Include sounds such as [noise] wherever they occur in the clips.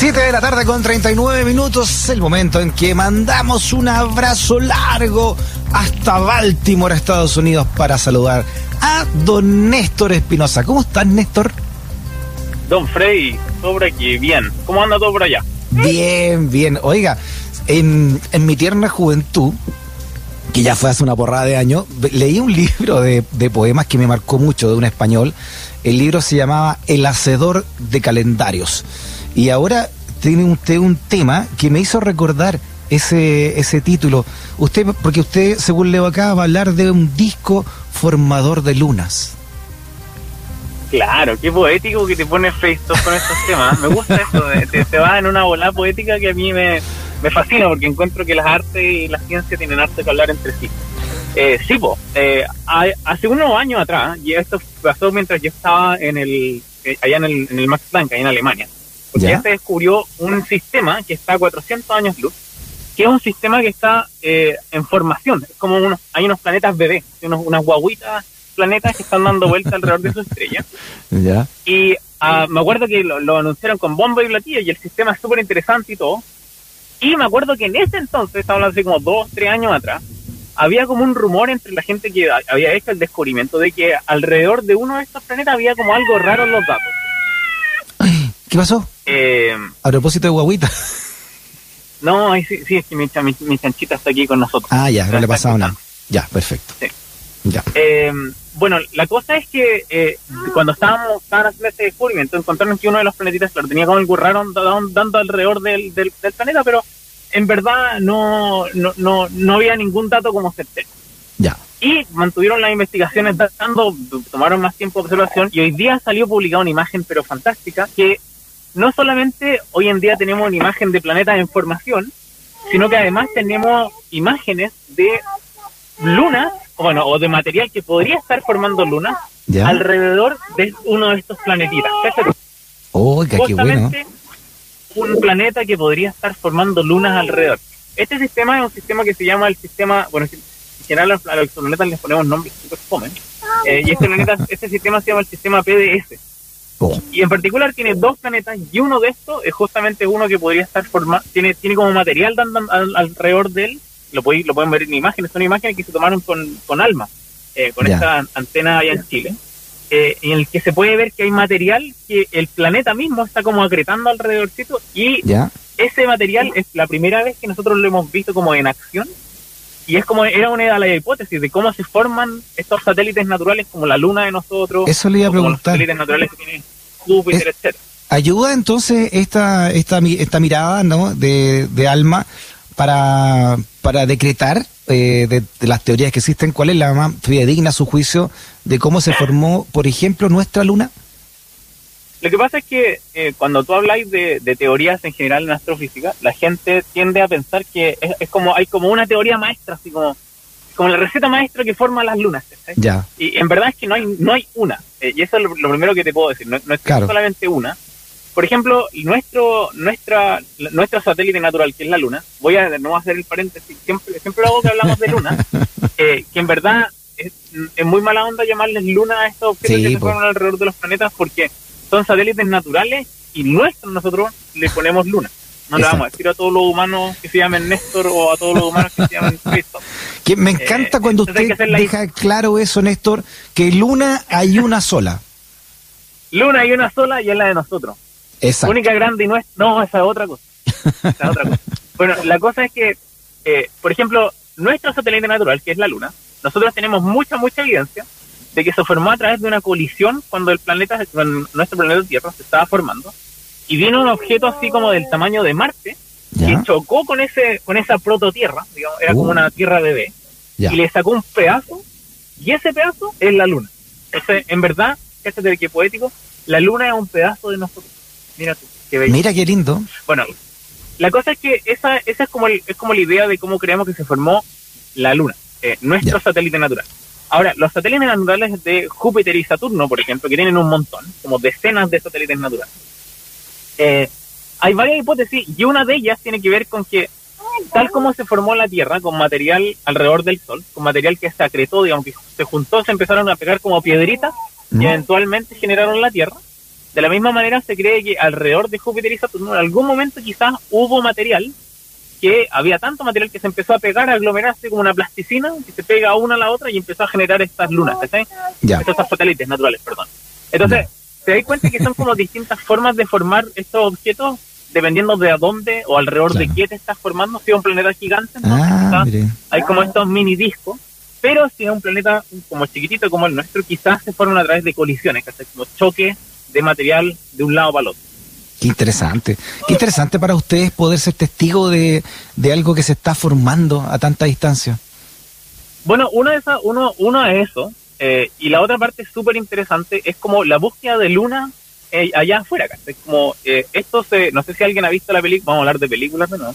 Siete de la tarde con 39 minutos, el momento en que mandamos un abrazo largo hasta Baltimore, Estados Unidos, para saludar a don Néstor Espinosa. ¿Cómo estás, Néstor? Don Frey, sobre aquí, bien. ¿Cómo anda todo por allá? Bien, bien. Oiga, en, en mi tierna juventud, que ya fue hace una porrada de años, leí un libro de, de poemas que me marcó mucho, de un español. El libro se llamaba El Hacedor de Calendarios. Y ahora tiene usted un tema que me hizo recordar ese, ese título. Usted, porque usted, según leo acá, va a hablar de un disco formador de lunas. Claro, qué poético que te pones face con estos temas. Me gusta eso, te, te vas en una bola poética que a mí me, me fascina porque encuentro que las artes y la ciencia tienen arte que hablar entre sí. Eh, sí, po, eh, hace unos años atrás, y esto pasó mientras yo estaba en el, eh, allá en el, en el Max Planck, allá en Alemania, porque ¿Ya? ya se descubrió un sistema que está a 400 años luz, que es un sistema que está eh, en formación. Es como unos, hay unos planetas bebés, unos, unas guaguitas planetas que están dando vuelta alrededor de su estrella. [laughs] ¿Ya? Y ah, me acuerdo que lo, lo anunciaron con bombo y platillo y el sistema es súper interesante y todo. Y me acuerdo que en ese entonces, estamos hablando hace como dos, tres años atrás, había como un rumor entre la gente que había hecho el descubrimiento de que alrededor de uno de estos planetas había como algo raro en los datos. ¿Qué pasó? Eh, A propósito de guaguita. [laughs] no, ahí sí, sí, es que mi, cha- mi, mi chanchita está aquí con nosotros. Ah, ya, no le ha Está pasado nada. Ya, perfecto. Sí. Ya. Eh, bueno, la cosa es que eh, cuando estábamos, estaban haciendo ese descubrimiento, encontraron que uno de los planetitas, claro, tenía como algo raro dando, dando alrededor del, del, del planeta, pero en verdad no, no, no, no había ningún dato como certero. Ya. Y mantuvieron las investigaciones dando, tomaron más tiempo de observación y hoy día salió publicada una imagen, pero fantástica, que no solamente hoy en día tenemos una imagen de planetas en formación, sino que además tenemos imágenes de lunas, o bueno, o de material que podría estar formando lunas Ya. alrededor de uno de estos planetitas. Oiga, qué bueno. justamente un planeta que podría estar formando lunas alrededor. Este sistema es un sistema que se llama el sistema, bueno, en general a los- a los planetas les ponemos nombres super fome, eh, y este planeta, [laughs] este sistema se llama el sistema PDS. Oh, Y en particular tiene dos planetas y uno de estos es justamente uno que podría estar formado, tiene, tiene como material dando al- alrededor de él, lo, podéis- lo pueden ver en imágenes, son imágenes que se tomaron con, con ALMA, eh, con esta antena allá en Chile, eh, en el que se puede ver que hay material que el planeta mismo está como acretando alrededorcito y ese material es la primera vez que nosotros lo hemos visto como en acción y es como era una de las hipótesis de cómo se forman estos satélites naturales como la luna de nosotros Eso le iba a como los preguntar. satélites naturales que tiene Júpiter, Es- etcétera. Ayuda entonces esta, esta, esta mirada ¿no? de, de alma para, para decretar eh, de, de las teorías que existen, cuál es la más fidedigna a su juicio de cómo se formó, por ejemplo, nuestra luna. Lo que pasa es que eh, cuando tú habláis de, de teorías en general en astrofísica, la gente tiende a pensar que es, es como hay como una teoría maestra, así como, como la receta maestra que forma las lunas. Ya, Y en verdad es que no hay, no hay una. Eh, y eso es lo, lo primero que te puedo decir. No, no es Claro. solamente una. Por ejemplo, nuestro, nuestra, nuestro satélite natural, que es la Luna, voy a no hacer el paréntesis, siempre, siempre hago que hablamos de Luna, [laughs] eh, que en verdad es, es muy mala onda llamarles Luna a estos objetos Sí, que se forman alrededor de los planetas porque son satélites naturales y nuestros nosotros le ponemos Luna. No le vamos a decir a todos los humanos que se llamen Néstor o a todos los humanos que se llamen [laughs] Cristo. que me encanta Eh, cuando usted deja claro eso, Néstor, que luna hay una sola. Luna hay una sola y es la de nosotros. Exacto. única grande y no es no esa es otra cosa Esa es otra cosa [laughs] bueno la cosa es que eh, por ejemplo nuestro satélite natural que es la luna nosotros tenemos mucha mucha evidencia de que se formó a través de una colisión cuando el planeta cuando nuestro planeta Tierra se estaba formando y vino un objeto así como del tamaño de Marte Ya, que chocó con ese con esa prototierra digamos era Uh. como una tierra bebé ya. y le sacó un pedazo y ese pedazo es la luna entonces en verdad fíjate que poético la luna es un pedazo de nosotros Mira tú, qué bello. Mira qué lindo. Bueno, la cosa es que esa, esa es, como el- es como la idea de cómo creemos que se formó la Luna, eh, nuestro Ya. satélite natural. Ahora, los satélites naturales de Júpiter y Saturno, por ejemplo, que tienen un montón, como decenas de satélites naturales, eh, hay varias hipótesis y una de ellas tiene que ver con que, tal como se formó la Tierra, con material alrededor del Sol, con material que se acretó, digamos, que se juntó, se empezaron a pegar como piedritas y Mm. eventualmente generaron la Tierra. De la misma manera se cree que alrededor de Júpiter y Saturno en algún momento quizás hubo material que había tanto material que se empezó a pegar, a aglomerarse como una plasticina que se pega una a la otra y empezó a generar estas lunas, ¿cachai? Estos satélites naturales, perdón. Entonces, se da cuenta que son como distintas formas de formar estos objetos dependiendo de a dónde o alrededor Claro. de qué te estás formando. Si es un planeta gigante, entonces Ah, hay como estos mini discos, pero si es un planeta como chiquitito como el nuestro, quizás se forman a través de colisiones, ¿cachai? Como choques de material de un lado para el otro. Qué interesante. Qué interesante para ustedes poder ser testigo de, de algo que se está formando a tanta distancia. Bueno, uno de esas, uno, uno es eso, eh, y la otra parte súper interesante es como la búsqueda de luna eh, allá afuera, ¿cachai? Como eh, esto se, no sé si alguien ha visto la película, vamos a hablar de películas de nuevo.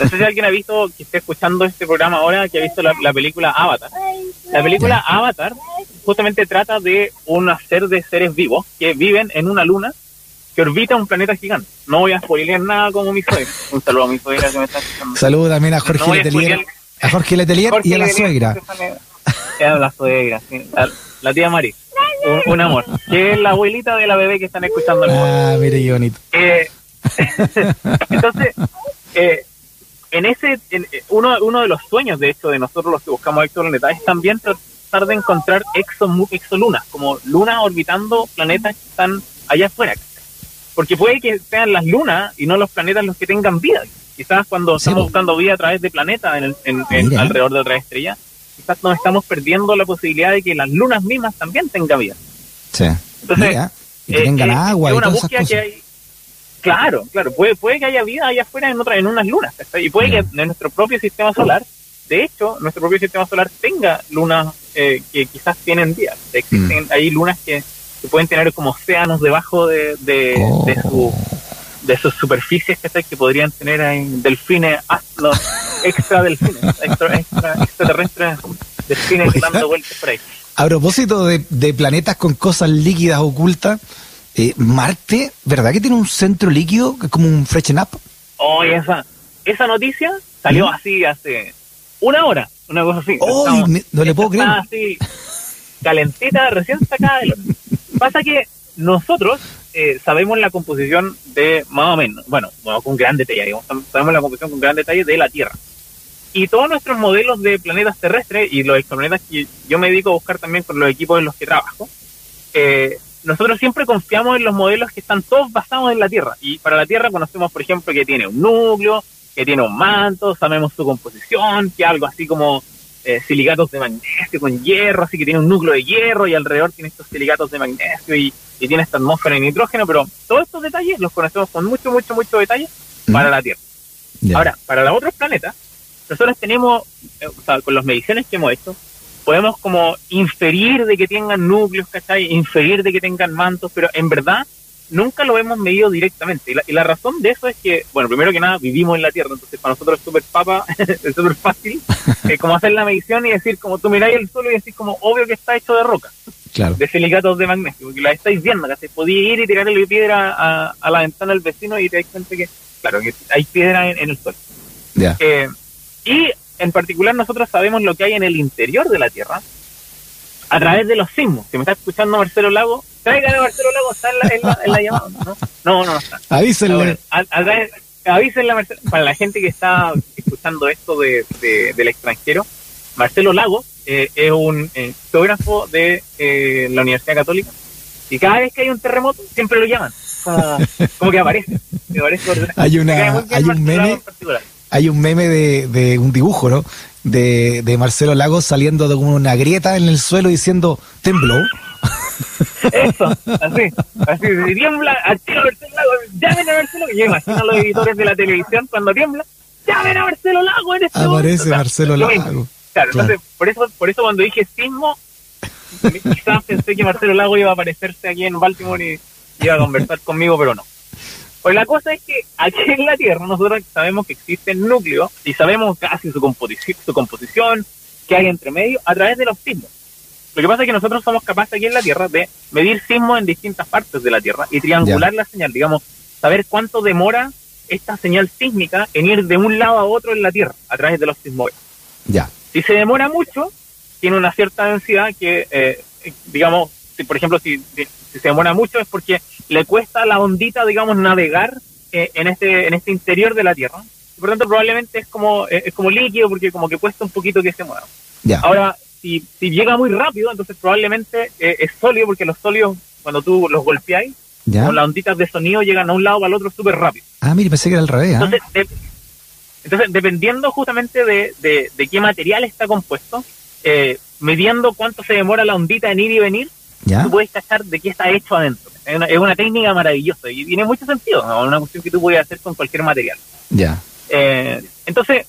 No sé si alguien ha visto, que esté escuchando este programa ahora, que ha visto la, la película Avatar. La película Avatar justamente trata de un ser de seres vivos que viven en una luna que orbita un planeta gigante. No voy a spoilear nada como mi suegra. Un saludo a mi suegra que me está escuchando. Saludos también a Jorge No a Letelier, a Jorge Letelier Jorge y a la suegra. Es la suegra, sí. La, la tía Mari. Un, un amor. Que es la abuelita de la bebé que están escuchando. Ah, mire qué bonito. Eh, [laughs] entonces, eh, en ese, en- eh, uno, uno de los sueños, de hecho, de nosotros los que buscamos exoplanetas es también tratar de encontrar exolunas, como lunas orbitando planetas que están allá afuera. Porque puede que sean las lunas y no los planetas los que tengan vida. Quizás cuando Sí, estamos buscando vida a través de planetas en en- en- alrededor de otra estrella, quizás nos estamos perdiendo la posibilidad de que las lunas mismas también tengan vida. Sí. Entonces, Mira, y que eh, tengan eh, agua es y una todas esas búsqueda cosas. que hay- claro, claro, puede, puede que haya vida allá afuera en otra, en unas lunas, y puede que en nuestro propio sistema solar, de hecho, nuestro propio sistema solar tenga lunas eh, que quizás tienen vida. Mm. Existen, hay lunas que, que pueden tener como océanos debajo de, de, Oh. de su de sus superficies que podrían tener ahí delfines los [laughs] extra delfines extra, extra, extraterrestres delfines Oiga. dando vueltas por ahí A propósito de, de planetas con cosas líquidas ocultas, eh, Marte, ¿verdad que tiene un centro líquido que es como un freshen up? Oh, esa, esa noticia salió ¿Mm? así hace una hora, una cosa así. ¡Ay, Estamos- me- no le puedo [laughs] está así, calentita, recién sacada del horno. [laughs] Pasa que nosotros eh, sabemos la composición de, más o menos, bueno, con gran detalle, digamos, sabemos la composición con gran detalle de la Tierra. Y todos nuestros modelos de planetas terrestres y los exoplanetas que yo me dedico a buscar también con los equipos en los que trabajo, eh, nosotros siempre confiamos en los modelos que están todos basados en la Tierra. Y para la Tierra conocemos, por ejemplo, que tiene un núcleo, que tiene un manto, sabemos su composición, que algo así como eh, silicatos de magnesio con hierro, así que tiene un núcleo de hierro y alrededor tiene estos silicatos de magnesio y, y tiene esta atmósfera de nitrógeno, pero todos estos detalles los conocemos con mucho, mucho, mucho detalle para la Tierra. Ahora, para los otros planetas, nosotros tenemos, eh, o sea, con las mediciones que hemos hecho, podemos como inferir de que tengan núcleos, ¿cachai? Inferir de que tengan mantos, pero en verdad nunca lo hemos medido directamente. Y la, y la razón de eso es que, bueno, primero que nada, vivimos en la Tierra, entonces para nosotros es súper papa, [laughs] es súper fácil, [laughs] eh, como hacer la medición y decir, como tú miráis el suelo y decís como, obvio que está hecho de roca, claro. de silicatos de magnesio, porque la estáis viendo, ¿cachai? Podía ir y tirarle piedra a, a la ventana del vecino y te das cuenta que, claro, que hay piedra en, en el suelo. Ya. Eh, y en particular nosotros sabemos lo que hay en el interior de la Tierra a través de los sismos. Si me está escuchando Marcelo Lago, traigan a Marcelo Lago, está en la, en la, llamada, ¿no? No, no, no está. Avísenle. Ahora, a, avísenle Marcelo- para la gente que está escuchando esto de, de- del extranjero, Marcelo Lago eh, es un eh, geógrafo de eh, la Universidad Católica y cada vez que hay un terremoto siempre lo llaman, como, como que aparece. aparece. Hay una- hay un Lago meme-. Hay un meme de, de un dibujo, ¿no? De, de Marcelo Lagos saliendo de una grieta en el suelo diciendo, tembló. [laughs] Eso, así, así, si tiembla, al tiro Marcelo Lago, llamen a Marcelo, yo imagino a los editores de la televisión cuando tiembla, llamen a Marcelo Lago en este Aparece momento. Marcelo. Lago. Claro, Claro. entonces, por eso, por eso cuando dije sismo, quizás pensé que Marcelo Lago iba a aparecerse aquí en Baltimore y iba a conversar conmigo, pero no. Pues la cosa es que aquí en la Tierra nosotros sabemos que existe el núcleo y sabemos casi su, composición, su composición, que hay entre medio, a través de los sismos. Lo que pasa es que nosotros somos capaces aquí en la Tierra de medir sismos en distintas partes de la Tierra y triangular la señal, digamos, saber cuánto demora esta señal sísmica en ir de un lado a otro en la Tierra a través de los sismos. Ya. Si se demora mucho, tiene una cierta densidad que, eh, digamos, si, por ejemplo, si, si, se demora mucho es porque le cuesta a la ondita, digamos, navegar eh, en este en este interior de la Tierra. Por lo tanto, probablemente es como eh, es como líquido porque como que cuesta un poquito que se mueva. Ya. Ahora, si, si llega muy rápido, entonces probablemente eh, es sólido porque los sólidos, cuando tú los golpeáis, Ya. con las onditas de sonido llegan a un lado o al otro súper rápido. Ah, mire, pensé que era al revés. ¿ah? Entonces, de- entonces dependiendo justamente de, de, de qué material está compuesto, eh, midiendo cuánto se demora la ondita en ir y venir, ¿Ya? tú puedes cachar de qué está hecho adentro. Es una, es una técnica maravillosa y tiene mucho sentido, ¿no? una cuestión que tú puedes hacer con cualquier material. Ya. Eh, entonces,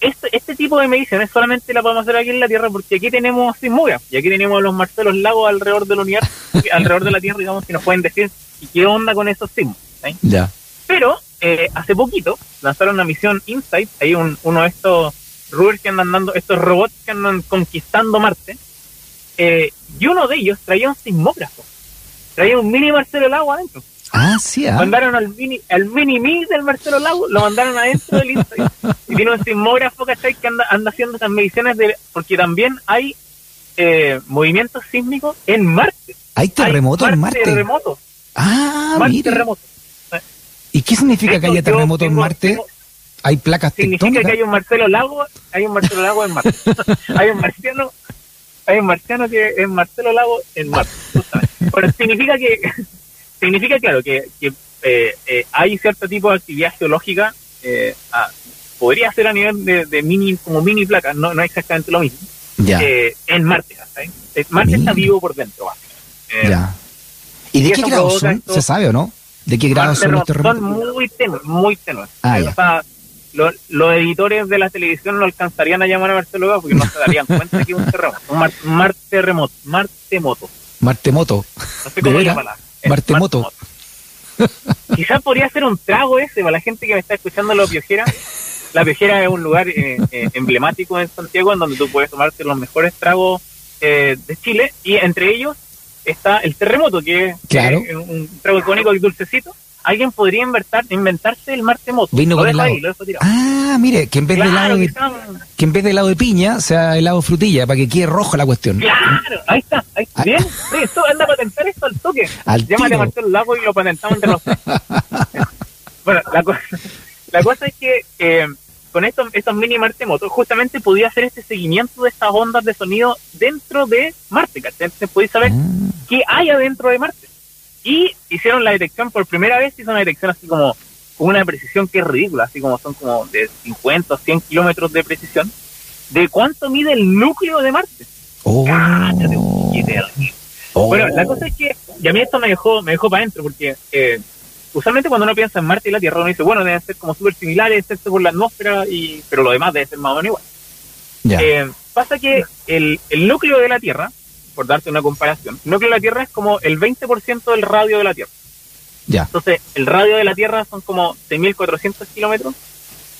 este, este tipo de mediciones solamente la podemos hacer aquí en la Tierra porque aquí tenemos sismógrafos y aquí tenemos los Marcelos Lagos alrededor del universo, [laughs] alrededor de la Tierra, digamos, que nos pueden decir qué onda con esos sismos. ¿sí? Ya. Pero eh, hace poquito lanzaron una misión Insight, hay un, uno de estos rovers que andan dando, estos robots que andan conquistando Marte, eh, y uno de ellos traía un sismógrafo, traía un mini Marcelo Lago adentro. Ah, sí, ¿ah? Mandaron al mini, al mini mix del Marcelo Lago, lo mandaron adentro del Insight. y tiene un sismógrafo, ¿cachai? Que anda, anda haciendo esas mediciones de, porque también hay eh, movimientos sísmicos en Marte. Hay terremotos en Marte. terremotos, Ah, Marte mire. ¿Y qué significa que haya terremotos en Marte? tengo- ¿Hay placas significa que tectónicas? hay un Marcelo Lago, hay un Marcelo Lago en Marte. [laughs] hay un marciano, hay un marciano que es Marcelo Lago en Marte. Bueno, significa que, significa claro que, que eh, eh, hay cierto tipo de actividad geológica, eh, a- podría ser a nivel de, de mini, como mini placas, no, no es exactamente lo mismo, Ya, eh, en Marte. Marte está vivo por dentro. Eh, ya. ¿Y de y qué provoca son? esto- ¿Se sabe o no? ¿De qué grados son los Son terremotos? muy tenues, muy tenues. Ah, o sea, lo- los editores de la televisión no alcanzarían a llamar a Marcelo porque no se darían cuenta que es un terremoto. Un mar, mar terremoto, martemoto. Martemoto. No sé ¿De cómo es [laughs] Martemoto. [laughs] Quizás podría ser un trago ese para la gente que me está escuchando la piojera. La piojera es un lugar eh, eh, emblemático en Santiago en donde tú puedes tomarte los mejores tragos eh, de Chile y entre ellos está el terremoto, que es Claro. eh, un trago icónico y dulcecito. Alguien podría inventar, inventarse el martemoto. Vino lo con helado. ahí, lo. Ah, mire, que en vez de helado Claro, de, quizás- que en vez de helado de piña sea helado de frutilla para que quede roja la cuestión. claro, ahí está, ahí está. Ah. Bien, sí, esto anda a patentar esto al toque. Al Llámate tiro. a Marcelo Lago y lo patentamos entre los tres. [laughs] bueno, la, cosa [laughs] la cosa es que eh, con estos, estos mini martemotos justamente podía hacer este seguimiento de estas ondas de sonido dentro de Marte, ¿cachai? Entonces podéis saber Ah, qué hay adentro de Marte. Y hicieron la detección por primera vez, hizo una detección así como con una precisión que es ridícula, así como son como de 50 o 100 kilómetros de precisión, de cuánto mide el núcleo de Marte. oh, poquito. oh. Bueno, la cosa es que, y a mí esto me dejó, me dejó para adentro, porque eh, usualmente cuando uno piensa en Marte y la Tierra, uno dice, bueno, deben ser como súper similares, excepto por la atmósfera, y, pero lo demás debe ser más o menos igual. Ya. Eh, pasa que el, el núcleo de la Tierra, por darte una comparación, el núcleo de la Tierra es como el 20% del radio de la Tierra. ya. Entonces, el radio de la Tierra son como 6.400 kilómetros,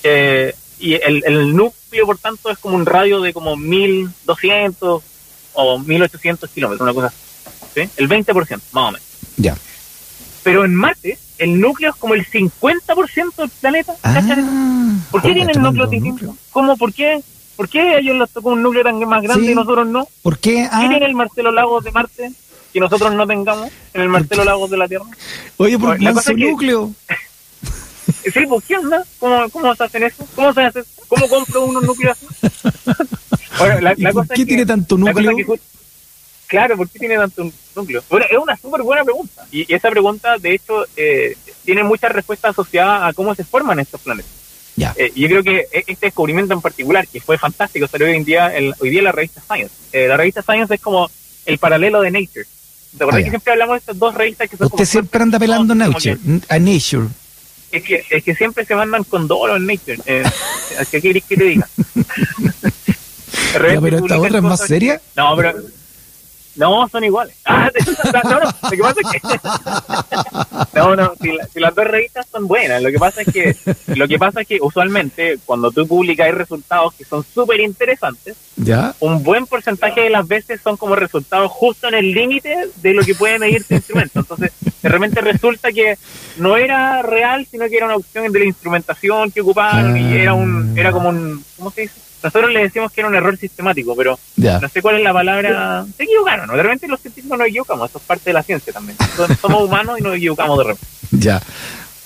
eh, y el, el núcleo, por tanto, es como un radio de como 1.200 o 1.800 kilómetros, una cosa así. ¿sí? El 20%, más o menos. Ya. Pero en Marte, el núcleo es como el 50% del planeta. Ah, ¿Por qué oh, tienen núcleos distintos? ¿Cómo? ¿Por qué? ¿Por qué a ellos les tocó un núcleo tan más grande Sí. y nosotros no? ¿Por qué? ¿Qué Ah, tiene el Marcelo Lagos de Marte que nosotros no tengamos en el Marcelo Lagos de la Tierra? oye, por manso cosa es que- núcleo. [laughs] Sí, pues ¿qué onda? ¿Cómo, ¿Cómo se hacen eso? ¿Cómo se hace? ¿Cómo compro unos núcleos? [laughs] Bueno, la, ¿Y la por cosa qué es que- tiene tanto núcleo? que claro, ¿por qué tiene tanto núcleo? Bueno, es una súper buena pregunta. Y, y esa pregunta, de hecho, eh, tiene muchas respuestas asociadas a cómo se forman estos planetas. Ya. Eh, y yo creo que e- este descubrimiento en particular, que fue fantástico, salió hoy en día, en, hoy día en la revista Science. Eh, la revista Science es como el paralelo de Nature. ¿Te acuerdas Ah, que siempre hablamos de estas dos revistas que son como Usted siempre anda pelando Nature. que- A Nature. es que, es que siempre se mandan con dolo en Nature. Eh, ¿Qué querés que te diga? [laughs] Ya, pero esta otra es más seria. que- No, pero. No, son iguales. [laughs] Ah, no, no, lo que pasa es que... [laughs] no, no, si, si, las dos revistas son buenas, lo que pasa es que lo que pasa es que usualmente cuando tú publicas resultados que son súper interesantes, ¿Ya? un buen porcentaje de las veces son como resultados justo en el límite de lo que puede medir tu instrumento. Entonces, de repente resulta que no era real, sino que era una opción de la instrumentación que ocupaban y era un era como un... ¿Cómo se dice? Nosotros le decimos que era un error sistemático, pero Ya. no sé cuál es la palabra. Se equivocaron, ¿no? De repente los científicos nos equivocamos, eso es parte de la ciencia también. Somos- Somos humanos y nos equivocamos de repente. [laughs] Ya.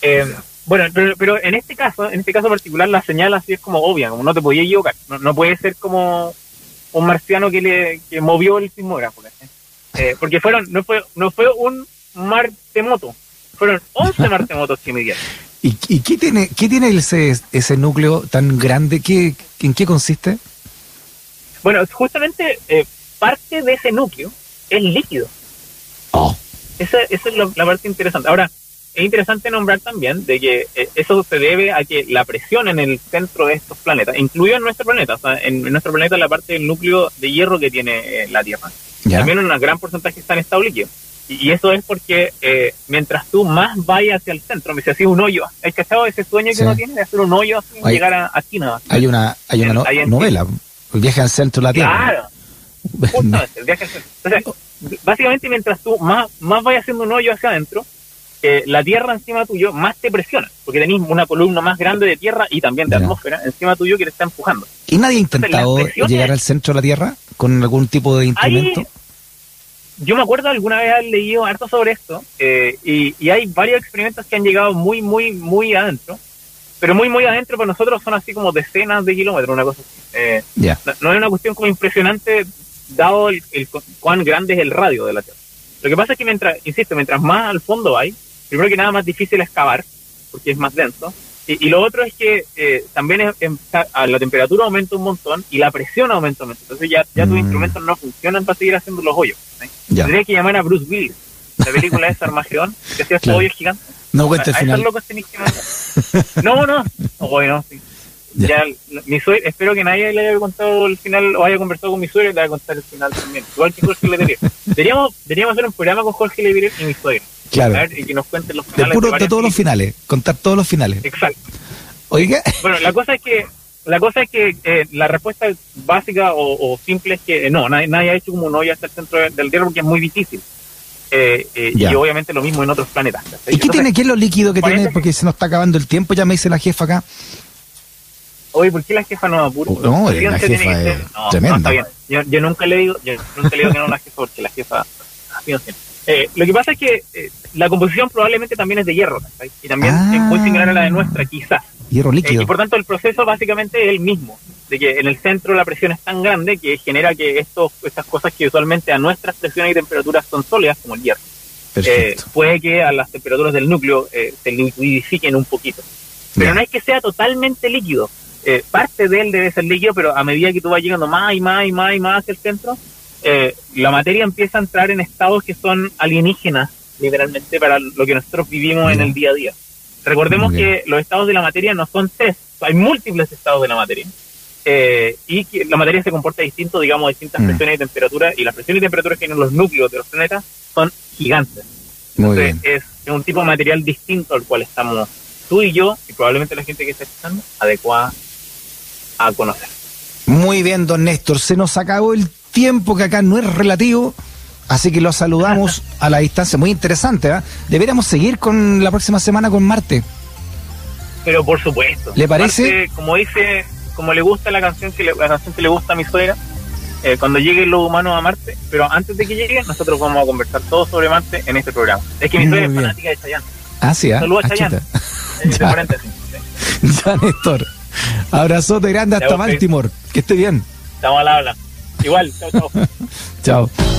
Eh, bueno, pero, pero en este caso, en este caso particular, la señal así es como obvia, como no te podías equivocar. No, no puede ser como un marciano que le que movió el sismógrafo. Eh, porque fueron, no fue, no fue un martemoto, fueron 11 martemotos que. ¿Y, y qué tiene, qué tiene ese, ese núcleo tan grande? ¿Qué, ¿En qué consiste? Bueno, justamente eh, parte de ese núcleo es líquido. Oh. Esa, esa es lo- la parte interesante. Ahora, es interesante nombrar también de que eh, eso se debe a que la presión en el centro de estos planetas, incluido en nuestro planeta, o sea, en, en nuestro planeta la parte del núcleo de hierro que tiene eh, la Tierra, también un gran porcentaje está en estado líquido. Y, eso es porque eh, mientras tú más vayas hacia el centro, me decía así un hoyo, ¿has cachado ese sueño que uno tiene de hacer un hoyo así y llegar a, a China? Hay una, hay una no- novela, El viaje al centro de la Tierra. Claro. [laughs] Justamente, el viaje al centro. Entonces, básicamente mientras tú más, más vayas haciendo un hoyo hacia adentro, eh, la tierra encima tuyo más te presiona, porque tenés una columna más grande de tierra y también de atmósfera encima tuyo que te está empujando. ¿Y nadie ha intentado llegar al centro de la Tierra con algún tipo de instrumento? Ahí, yo me acuerdo alguna vez haber leído harto sobre esto eh, y, y hay varios experimentos que han llegado muy, muy, muy adentro, pero muy, muy adentro para nosotros son así como decenas de kilómetros, una cosa así. Eh, no, no es una cuestión como impresionante dado el, el cu- cuán grande es el radio de la Tierra. Lo que pasa es que mientras, insisto, mientras más al fondo hay, primero que nada más difícil excavar, porque es más denso, y, y lo otro es que eh, también es- a- la temperatura aumenta un montón y la presión aumenta un montón. Entonces ya, ya tus Mm. instrumentos no funcionan para seguir haciendo los hoyos. ¿sí? Ya. Tendrías que llamar a Bruce Willis, la película de Armagedón, que hacía [laughs] Claro. hoyos gigantes. No A, cuenta el final. locos tenés que. No, no, no, bueno, sí. Ya. Ya, mi espero que nadie le haya contado el final o haya conversado con mi suegra y le haya contado el final también. Igual que Jorge Letelier. Deberíamos, deberíamos hacer un programa con Jorge Letelier y mi suegra. Claro. Ver, y que nos cuenten los De, finales. puro, de todos los finales, contar todos los finales. Exacto. Oiga, Bueno, la cosa es que la cosa es que eh, la respuesta básica o, o simple es que eh, no, nadie, nadie ha hecho como un hoyo hasta el centro de- del Tierra porque es muy difícil. Eh, eh, y obviamente lo mismo en otros planetas. ¿y qué Entonces, tiene? ¿Qué es lo líquido que tiene? que- Porque se nos está acabando el tiempo, ya me dice la jefa acá. Oye, ¿por qué la jefa no apura? No, Sí, la tiene jefa que ser- no, tremenda. no, está bien. Yo, yo nunca le digo, yo nunca le digo que no a la jefa porque la jefa no. Eh, lo que pasa es que eh, la composición probablemente también es de hierro. Y también Ah. es muy similar a la de nuestra, quizás. Hierro Eh, líquido. y por tanto el proceso básicamente es el mismo, de que en el centro la presión es tan grande que genera que estos, estas cosas que usualmente a nuestras presiones y temperaturas son sólidas, como el hierro, eh, puede que a las temperaturas del núcleo se liquidifiquen un poquito. Pero no es que sea totalmente líquido. Parte de él debe ser líquido, pero a medida que tú vas llegando más y más y más y más hacia el centro, eh, la materia empieza a entrar en estados que son alienígenas, literalmente, para lo que nosotros vivimos en Ya. el día a día. Recordemos que los estados de la materia no son tres, hay múltiples estados de la materia. Eh, y que la materia se comporta distinto, digamos, a distintas Mm. presiones y temperaturas, y las presiones y temperaturas que tienen los núcleos de los planetas son gigantes. Muy Entonces, bien. es, es un tipo de material distinto al cual estamos tú y yo, y probablemente la gente que está escuchando, adecuada a conocer. Muy bien, don Néstor. Se nos acabó el tiempo que acá no es relativo. Así que lo saludamos a la distancia. Muy interesante, ¿ah? Deberíamos seguir con la próxima semana con Marte. Pero por supuesto. ¿Le parece? Como dice, como le gusta la canción que le, la canción que le gusta a mi suegra, eh, cuando lleguen los humanos a Marte, pero antes de que lleguen, nosotros vamos a conversar todo sobre Marte en este programa. Es que mi suegra es fanática de Chayanne. Ah, sí, ¿ah? Saludos a Ah, Chayanne. Eh, [laughs] Ya. [laughs] Ya, Néstor. Abrazote grande hasta. Baltimore. Que esté bien. Estamos al habla. Igual, chao, chao. [laughs] Chao.